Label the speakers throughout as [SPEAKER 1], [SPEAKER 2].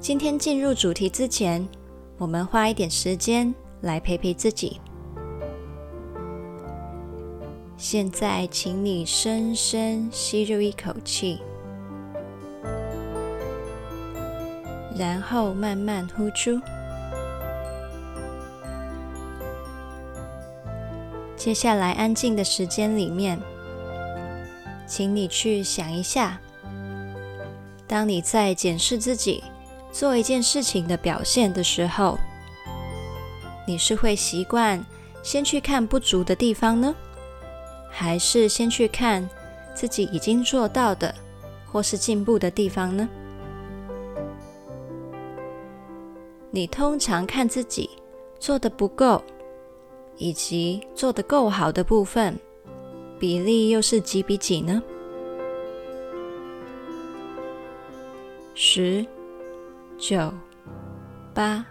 [SPEAKER 1] 今天进入主题之前，我们花一点时间来陪陪自己。现在，请你深深吸入一口气，然后慢慢呼出。接下来，安静的时间里面，请你去想一下，当你在检视自己。做一件事情的表现的时候，你是会习惯先去看不足的地方呢，还是先去看自己已经做到的或是进步的地方呢？你通常看自己做的不够，以及做的够好的部分，比例又是几比几呢？十。九、八、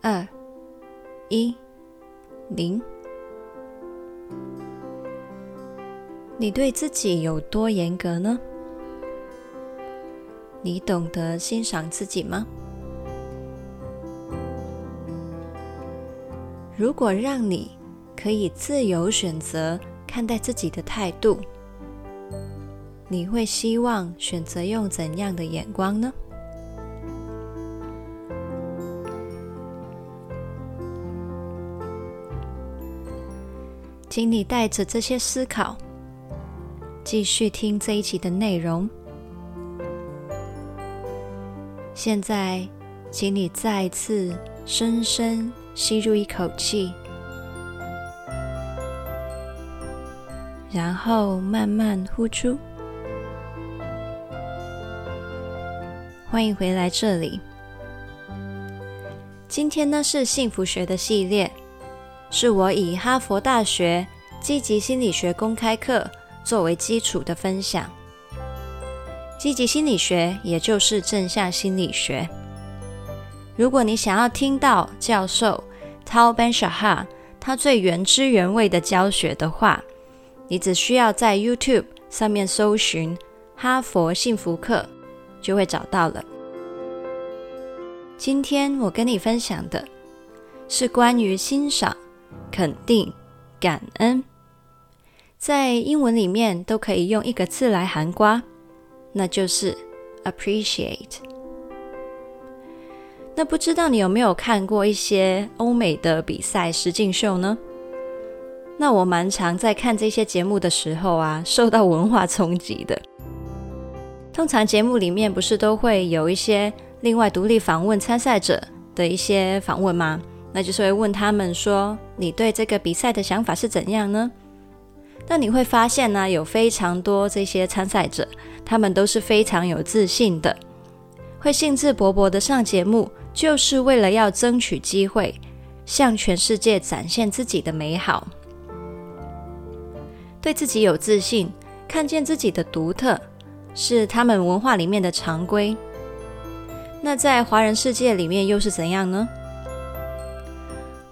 [SPEAKER 1] 二、一、零。你对自己有多严格呢？你懂得欣赏自己吗？如果让你可以自由选择，看待自己的态度，你会希望选择用怎样的眼光呢？请你带着这些思考，继续听这一集的内容。现在，请你再次深深吸入一口气。然后慢慢呼出。欢迎回来这里。今天呢是幸福学的系列，是我以哈佛大学积极心理学公开课作为基础的分享。积极心理学也就是正向心理学。如果你想要听到教授 Tal Ben-Shahar 他最原汁原味的教学的话，你只需要在 YouTube 上面搜寻“哈佛幸福课”，就会找到了。今天我跟你分享的是关于欣赏、肯定、感恩，在英文里面都可以用一个字来涵括，那就是 appreciate。那不知道你有没有看过一些欧美的比赛实境秀呢？那我蛮常在看这些节目的时候啊，受到文化冲击的。通常节目里面不是都会有一些另外独立访问参赛者的一些访问吗？那就是会问他们说：“你对这个比赛的想法是怎样呢？”那你会发现呢，有非常多这些参赛者，他们都是非常有自信的，会兴致勃勃的上节目，就是为了要争取机会，向全世界展现自己的美好。对自己有自信，看见自己的独特，是他们文化里面的常规。那在华人世界里面又是怎样呢？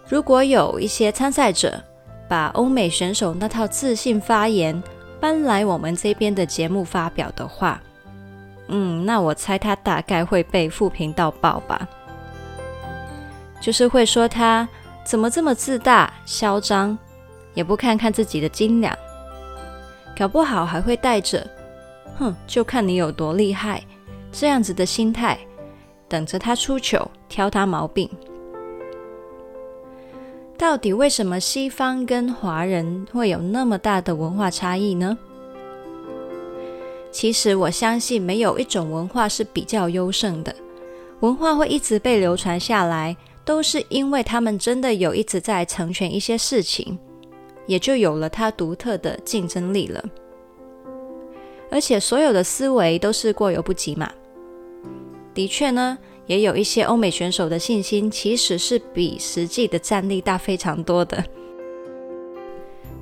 [SPEAKER 1] 如果有一些参赛者把欧美选手那套自信发言搬来我们这边的节目发表的话，嗯，那我猜他大概会被负评到爆吧。就是会说他怎么这么自大、嚣张，也不看看自己的斤两。搞不好还会带着“哼，就看你有多厉害”这样子的心态，等着他出糗，挑他毛病。到底为什么西方跟华人会有那么大的文化差异呢？其实我相信，没有一种文化是比较优胜的。文化会一直被流传下来，都是因为他们真的有一直在成全一些事情。也就有了它独特的竞争力了。而且所有的思维都是过犹不及嘛。的确呢，也有一些欧美选手的信心其实是比实际的战力大非常多的。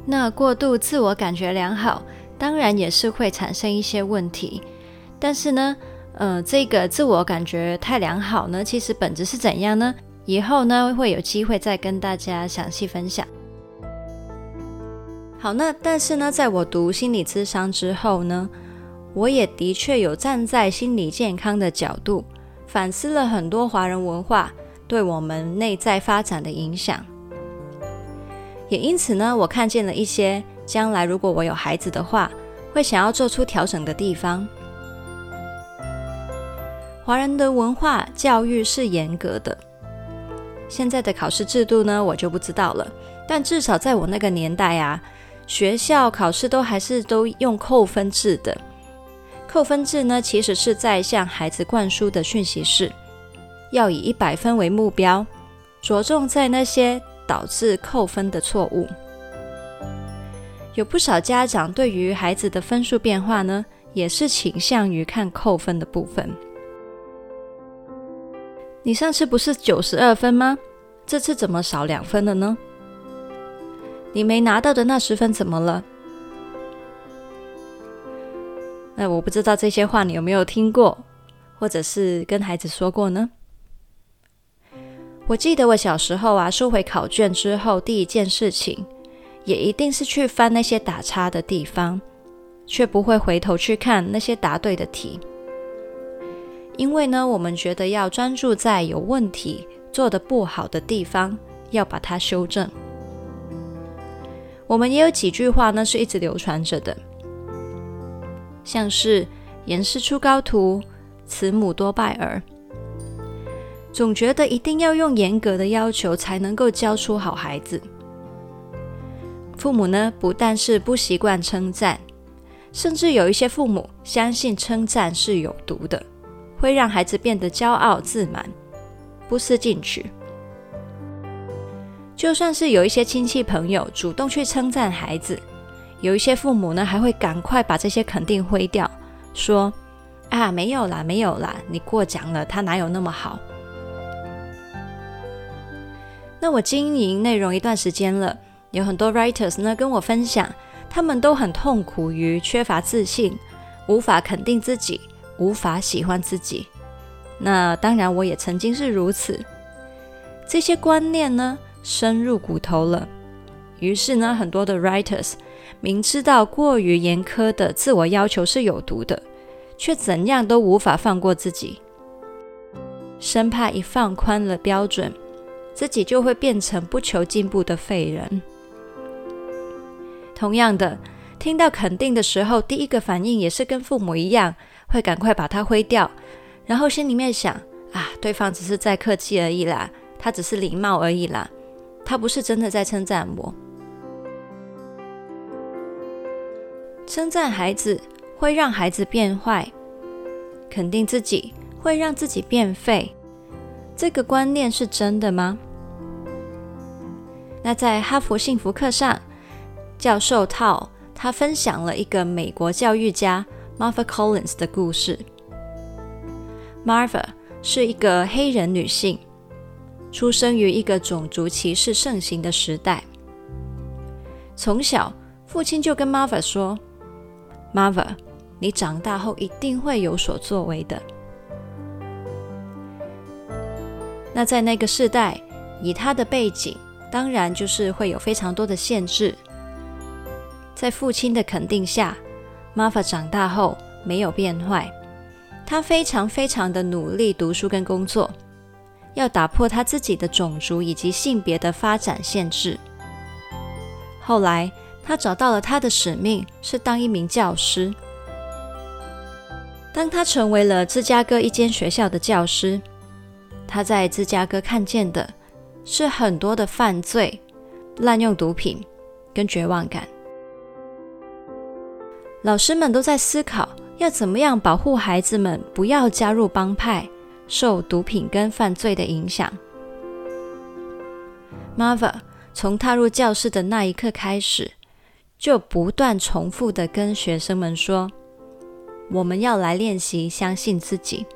[SPEAKER 1] 那过度自我感觉良好，当然也是会产生一些问题。但是呢，呃，这个自我感觉太良好呢，其实本质是怎样呢？以后呢，会有机会再跟大家详细分享。好，那但是呢，在我读心理咨商之后呢，我也的确有站在心理健康的角度，反思了很多华人文化对我们内在发展的影响。也因此呢，我看见了一些将来如果我有孩子的话，会想要做出调整的地方。华人的文化教育是严格的，现在的考试制度呢，我就不知道了。但至少在我那个年代啊。学校考试都还是都用扣分制的，扣分制呢，其实是在向孩子灌输的讯息是，要以一百分为目标，着重在那些导致扣分的错误。有不少家长对于孩子的分数变化呢，也是倾向于看扣分的部分。你上次不是九十二分吗？这次怎么少两分了呢？你没拿到的那十分怎么了？那我不知道这些话你有没有听过，或者是跟孩子说过呢？我记得我小时候啊，收回考卷之后，第一件事情也一定是去翻那些打叉的地方，却不会回头去看那些答对的题，因为呢，我们觉得要专注在有问题、做得不好的地方，要把它修正。我们也有几句话呢，是一直流传着的，像是“严师出高徒，慈母多败儿”，总觉得一定要用严格的要求才能够教出好孩子。父母呢，不但是不习惯称赞，甚至有一些父母相信称赞是有毒的，会让孩子变得骄傲自满，不思进取。就算是有一些亲戚朋友主动去称赞孩子，有一些父母呢，还会赶快把这些肯定挥掉，说：“啊，没有啦，没有啦，你过奖了，他哪有那么好？”那我经营内容一段时间了，有很多 writers 呢跟我分享，他们都很痛苦于缺乏自信，无法肯定自己，无法喜欢自己。那当然，我也曾经是如此。这些观念呢，深入骨头了，于是呢，很多的 writers 明知道过于严苛的自我要求是有毒的，却怎样都无法放过自己，生怕一放宽了标准，自己就会变成不求进步的废人。同样的，听到肯定的时候，第一个反应也是跟父母一样，会赶快把它挥掉，然后心里面想：啊，对方只是在客气而已啦，他只是礼貌而已啦。他不是真的在称赞我。称赞孩子会让孩子变坏，肯定自己会让自己变废。这个观念是真的吗？那在哈佛幸福课上，教授套他分享了一个美国教育家 Martha Collins 的故事。Martha 是一个黑人女性。出生于一个种族歧视盛行的时代，从小父亲就跟 Martha 说：“Martha，你长大后一定会有所作为的。”那在那个时代，以他的背景，当然就是会有非常多的限制。在父亲的肯定下，Martha 长大后没有变坏，他非常非常的努力读书跟工作。要打破他自己的种族以及性别的发展限制。后来，他找到了他的使命，是当一名教师。当他成为了芝加哥一间学校的教师，他在芝加哥看见的是很多的犯罪、滥用毒品跟绝望感。老师们都在思考，要怎么样保护孩子们不要加入帮派。受毒品跟犯罪的影响，Martha 从踏入教室的那一刻开始，就不断重复的跟学生们说：“我们要来练习相信自己。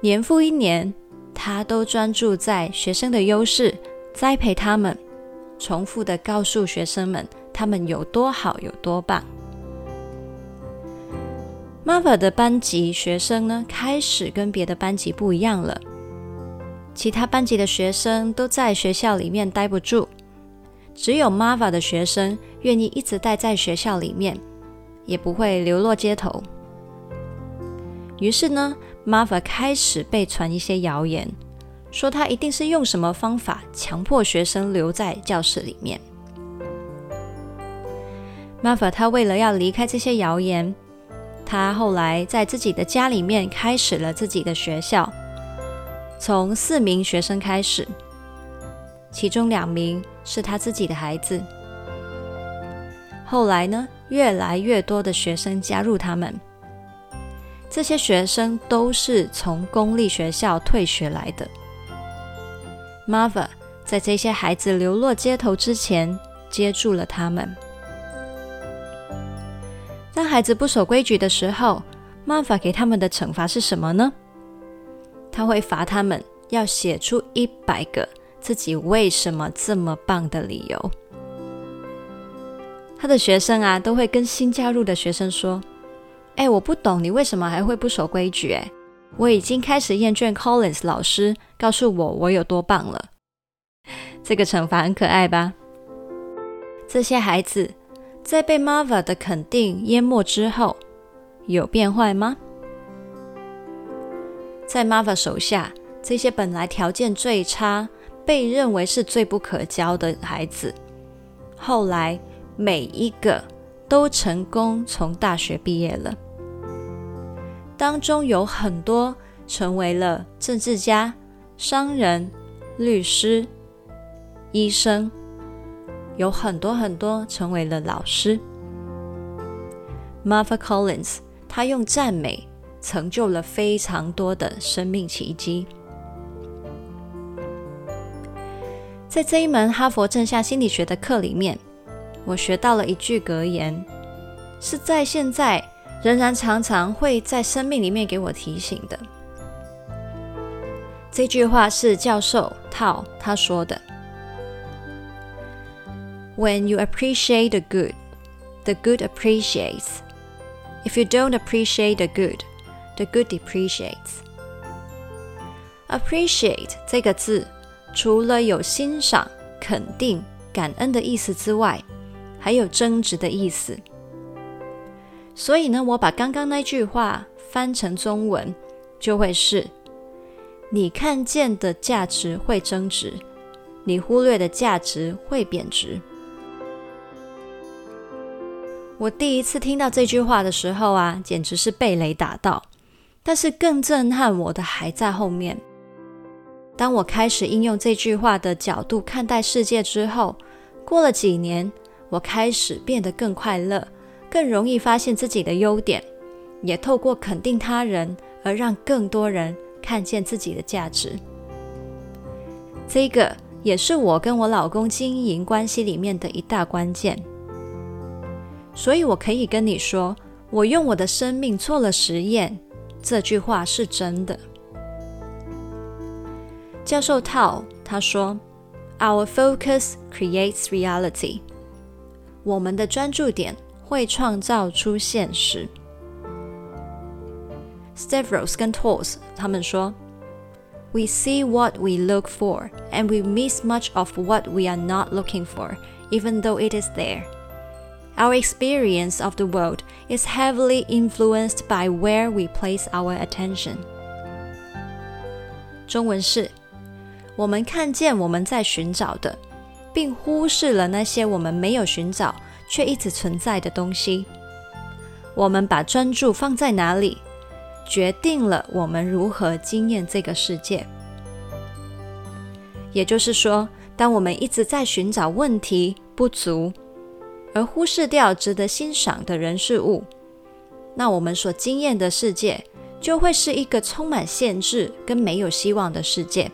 [SPEAKER 1] 年复一年，他都专注在学生的优势，栽培他们，重复的告诉学生们他们有多好，有多棒。Marva 的班级学生呢，开始跟别的班级不一样了。其他班级的学生都在学校里面待不住，只有 Marva 的学生愿意一直待在学校里面，也不会流落街头。于是呢，Marva 开始被传一些谣言，说他一定是用什么方法强迫学生留在教室里面。Marva 他为了要离开这些谣言。他后来在自己的家里面开始了自己的学校，从四名学生开始，其中两名是他自己的孩子。后来呢，越来越多的学生加入他们，这些学生都是从公立学校退学来的。Marva 在这些孩子流落街头之前，接住了他们。当孩子不守规矩的时候妈妈给他们的惩罚是什么呢？他会罚他们要写出一百个自己为什么这么棒的理由。他的学生啊，都会跟新加入的学生说：“哎，我不懂你为什么还会不守规矩？哎，我已经开始厌倦 Collins 老师告诉我我有多棒了。”这个惩罚很可爱吧？这些孩子。在被 Marva 的肯定淹没之后，有变坏吗？在 Marva 手下，这些本来条件最差、被认为是最不可教的孩子，后来每一个都成功从大学毕业了。当中有很多成为了政治家、商人、律师、医生。有很多很多成为了老师。Marva Collins，他用赞美成就了非常多的生命奇迹。在这一门哈佛正向心理学的课里面，我学到了一句格言，是在现在仍然常常会在生命里面给我提醒的。这句话是教授 Tao 他说的。When you appreciate the good, the good appreciates. If you don't appreciate the good, the good depreciates. Appreciate 这个字，除了有欣赏、肯定、感恩的意思之外，还有增值的意思。所以呢，我把刚刚那句话翻成中文，就会是：你看见的价值会增值，你忽略的价值会贬值。我第一次听到这句话的时候啊，简直是被雷打到。但是更震撼我的还在后面。当我开始应用这句话的角度看待世界之后，过了几年，我开始变得更快乐，更容易发现自己的优点，也透过肯定他人而让更多人看见自己的价值。这个也是我跟我老公经营关系里面的一大关键。所以，我可以跟你说，我用我的生命做了实验，这句话是真的。教授 Tao 他说：“Our focus creates reality。”我们的专注点会创造出现实。Stavros 跟 Tools 他们说：“We see what we look for, and we miss much of what we are not looking for, even though it is there.” Our experience of the world is heavily influenced by where we place our attention。中文是：我们看见我们在寻找的，并忽视了那些我们没有寻找却一直存在的东西。我们把专注放在哪里，决定了我们如何经验这个世界。也就是说，当我们一直在寻找问题、不足。而忽视掉值得欣赏的人事物，那我们所经验的世界就会是一个充满限制跟没有希望的世界。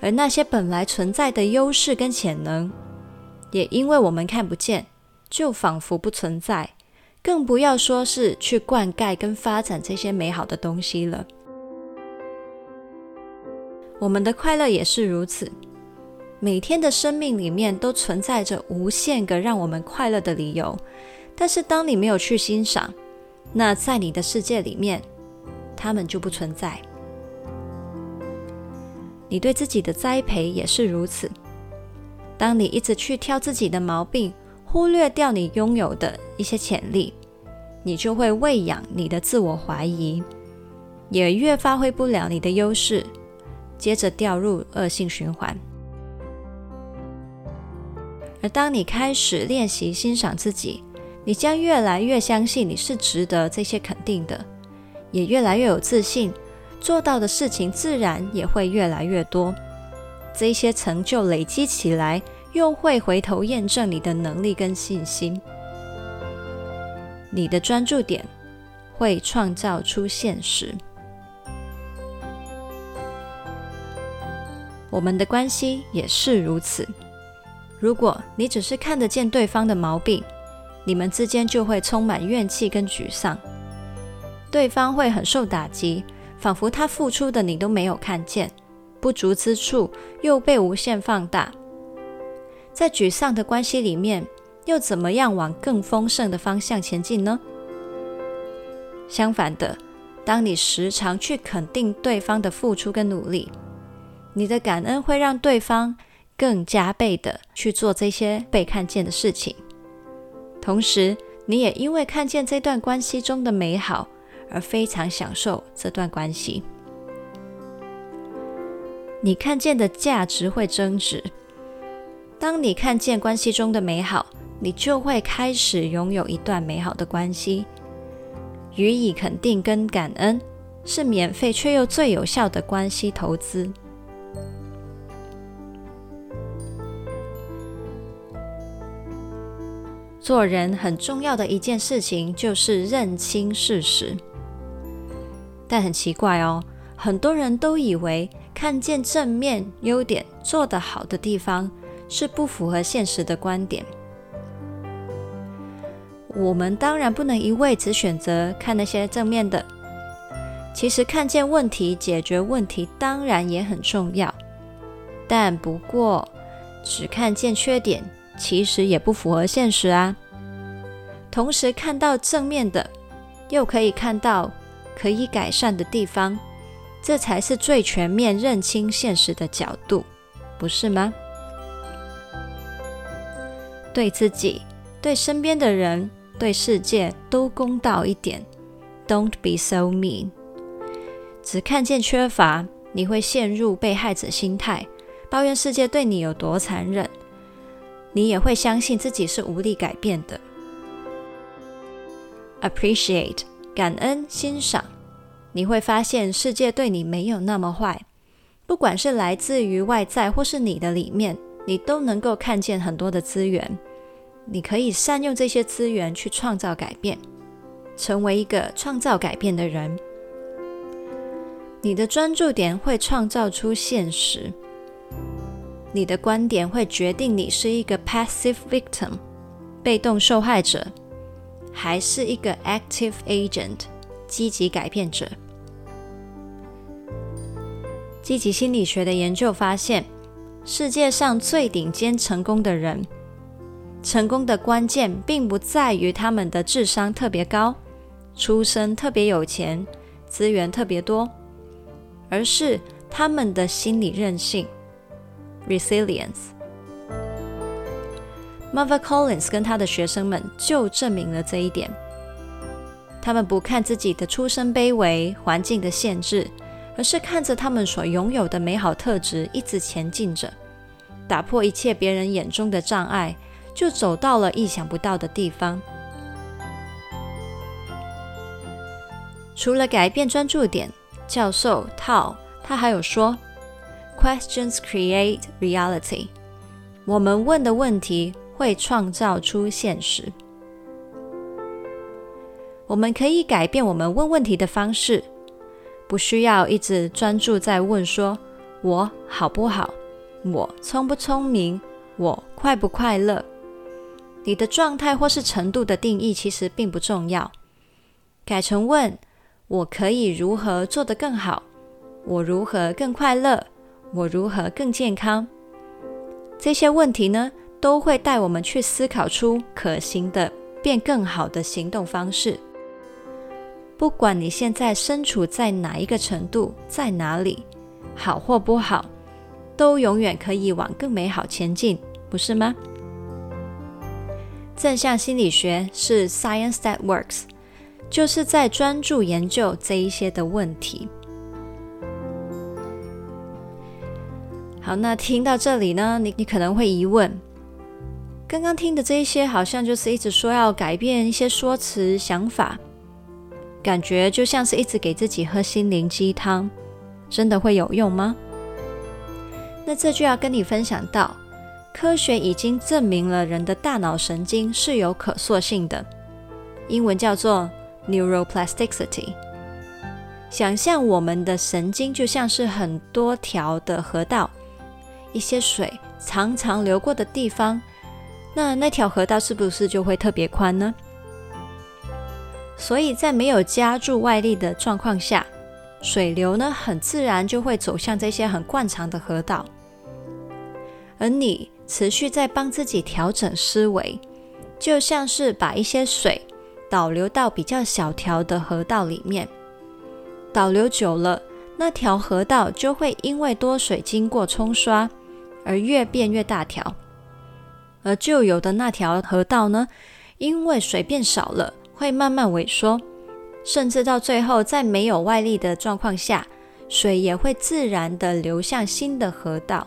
[SPEAKER 1] 而那些本来存在的优势跟潜能，也因为我们看不见，就仿佛不存在，更不要说是去灌溉跟发展这些美好的东西了。我们的快乐也是如此，每天的生命里面都存在着无限个让我们快乐的理由，但是当你没有去欣赏，那在你的世界里面，他们就不存在。你对自己的栽培也是如此，当你一直去挑自己的毛病，忽略掉你拥有的一些潜力，你就会喂养你的自我怀疑，也越发挥不了你的优势。接着掉入恶性循环。而当你开始练习欣赏自己，你将越来越相信你是值得这些肯定的，也越来越有自信，做到的事情自然也会越来越多。这些成就累积起来，又会回头验证你的能力跟信心。你的专注点会创造出现实。我们的关系也是如此。如果你只是看得见对方的毛病，你们之间就会充满怨气跟沮丧。对方会很受打击，仿佛他付出的你都没有看见，不足之处又被无限放大。在沮丧的关系里面，又怎么样往更丰盛的方向前进呢？相反的，当你时常去肯定对方的付出跟努力，你的感恩会让对方更加倍的去做这些被看见的事情，同时你也因为看见这段关系中的美好而非常享受这段关系。你看见的价值会增值。当你看见关系中的美好，你就会开始拥有一段美好的关系。予以肯定跟感恩是免费却又最有效的关系投资。做人很重要的一件事情就是认清事实，但很奇怪哦，很多人都以为看见正面优点、做得好的地方是不符合现实的观点。我们当然不能一味只选择看那些正面的，其实看见问题、解决问题当然也很重要，但不过只看见缺点。其实也不符合现实啊。同时看到正面的，又可以看到可以改善的地方，这才是最全面认清现实的角度，不是吗？对自己、对身边的人、对世界都公道一点。Don't be so mean。只看见缺乏，你会陷入被害者心态，抱怨世界对你有多残忍。你也会相信自己是无力改变的。Appreciate，感恩、欣赏，你会发现世界对你没有那么坏。不管是来自于外在或是你的里面，你都能够看见很多的资源。你可以善用这些资源去创造改变，成为一个创造改变的人。你的专注点会创造出现实。你的观点会决定你是一个 passive victim，被动受害者，还是一个 active agent，积极改变者。积极心理学的研究发现，世界上最顶尖成功的人，成功的关键并不在于他们的智商特别高，出身特别有钱，资源特别多，而是他们的心理韧性。Resilience，Mother Collins 跟他的学生们就证明了这一点。他们不看自己的出身卑微、环境的限制，而是看着他们所拥有的美好特质，一直前进着，打破一切别人眼中的障碍，就走到了意想不到的地方。除了改变专注点，教授 Tao 他还有说。Questions create reality。我们问的问题会创造出现实。我们可以改变我们问问题的方式，不需要一直专注在问说“我好不好？我聪不聪明？我快不快乐？”你的状态或是程度的定义其实并不重要，改成问：我可以如何做得更好？我如何更快乐？我如何更健康？这些问题呢，都会带我们去思考出可行的变更好的行动方式。不管你现在身处在哪一个程度，在哪里，好或不好，都永远可以往更美好前进，不是吗？正向心理学是 Science that works，就是在专注研究这一些的问题。好，那听到这里呢，你你可能会疑问，刚刚听的这一些好像就是一直说要改变一些说辞、想法，感觉就像是一直给自己喝心灵鸡汤，真的会有用吗？那这就要跟你分享到，科学已经证明了人的大脑神经是有可塑性的，英文叫做 neuroplasticity。想象我们的神经就像是很多条的河道。一些水常常流过的地方，那那条河道是不是就会特别宽呢？所以在没有加注外力的状况下，水流呢很自然就会走向这些很惯常的河道。而你持续在帮自己调整思维，就像是把一些水导流到比较小条的河道里面，导流久了，那条河道就会因为多水经过冲刷。而越变越大条，而旧有的那条河道呢，因为水变少了，会慢慢萎缩，甚至到最后，在没有外力的状况下，水也会自然地流向新的河道。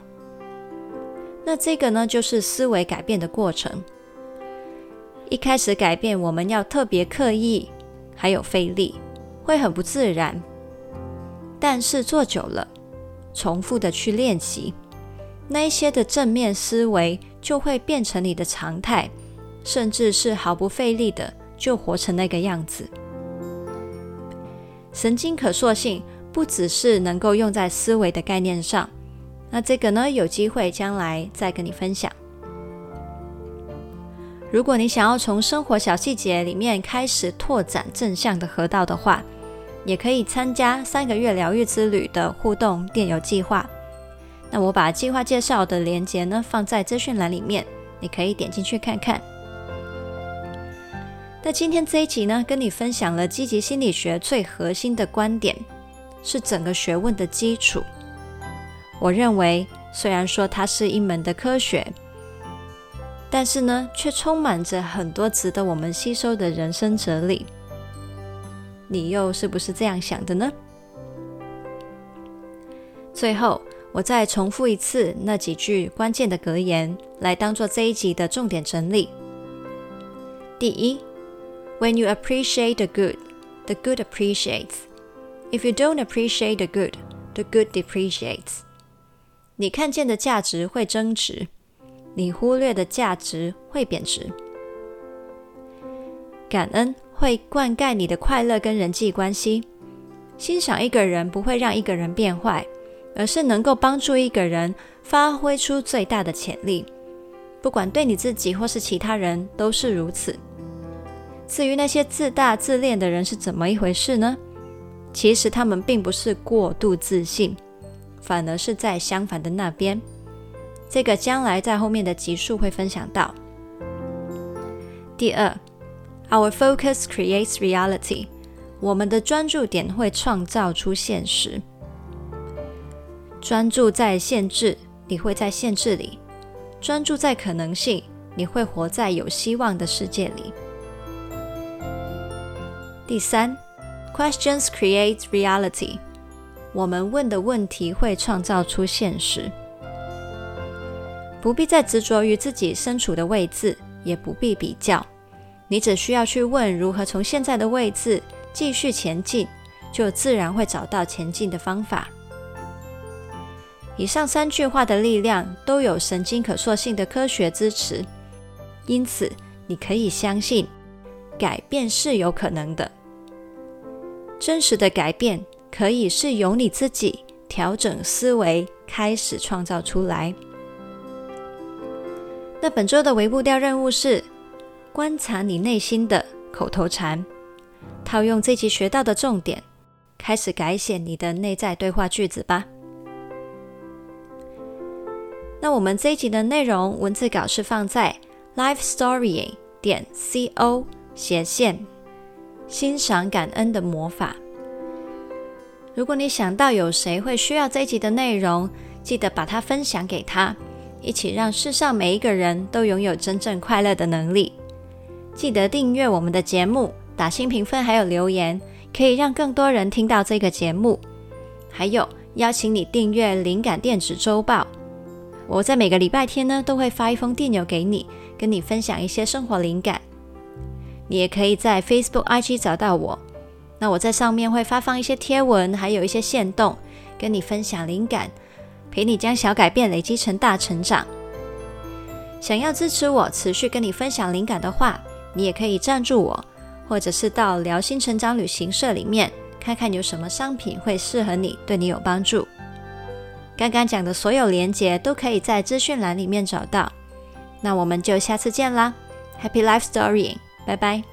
[SPEAKER 1] 那这个呢，就是思维改变的过程。一开始改变，我们要特别刻意，还有费力，会很不自然。但是做久了，重复的去练习。那一些的正面思维就会变成你的常态，甚至是毫不费力的就活成那个样子。神经可塑性不只是能够用在思维的概念上，那这个呢，有机会将来再跟你分享。如果你想要从生活小细节里面开始拓展正向的河道的话，也可以参加三个月疗愈之旅的互动电邮计划。那我把计划介绍的链接呢，放在资讯栏里面，你可以点进去看看。那今天这一集呢，跟你分享了积极心理学最核心的观点，是整个学问的基础。我认为，虽然说它是一门的科学，但是呢，却充满着很多值得我们吸收的人生哲理。你又是不是这样想的呢？最后。我再重复一次那几句关键的格言，来当做这一集的重点整理。第一，When you appreciate the good, the good appreciates. If you don't appreciate the good, the good depreciates. 你看见的价值会增值，你忽略的价值会贬值。感恩会灌溉你的快乐跟人际关系。欣赏一个人不会让一个人变坏。而是能够帮助一个人发挥出最大的潜力，不管对你自己或是其他人都是如此。至于那些自大自恋的人是怎么一回事呢？其实他们并不是过度自信，反而是在相反的那边。这个将来在后面的集数会分享到。第二，Our focus creates reality。我们的专注点会创造出现实。专注在限制，你会在限制里；专注在可能性，你会活在有希望的世界里。第三，Questions create reality。我们问的问题会创造出现实。不必再执着于自己身处的位置，也不必比较。你只需要去问如何从现在的位置继续前进，就自然会找到前进的方法。以上三句话的力量都有神经可塑性的科学支持，因此你可以相信，改变是有可能的。真实的改变可以是由你自己调整思维开始创造出来。那本周的微步调任务是观察你内心的口头禅，套用这集学到的重点，开始改写你的内在对话句子吧。那我们这一集的内容文字稿是放在 life story 点 co 斜线欣赏感恩的魔法。如果你想到有谁会需要这一集的内容，记得把它分享给他，一起让世上每一个人都拥有真正快乐的能力。记得订阅我们的节目，打新评分还有留言，可以让更多人听到这个节目。还有邀请你订阅灵感电子周报，我在每个礼拜天呢都会发一封电邮给你，跟你分享一些生活灵感。你也可以在 Facebook、IG 找到我，那我在上面会发放一些贴文，还有一些线动，跟你分享灵感。陪你将小改变累积成大成长。想要支持我持续跟你分享灵感的话，你也可以赞助我，或者是到辽心成长旅行社里面看看有什么商品会适合你，对你有帮助。刚刚讲的所有连结都可以在资讯栏里面找到。那我们就下次见啦，Happy Life Story，拜拜。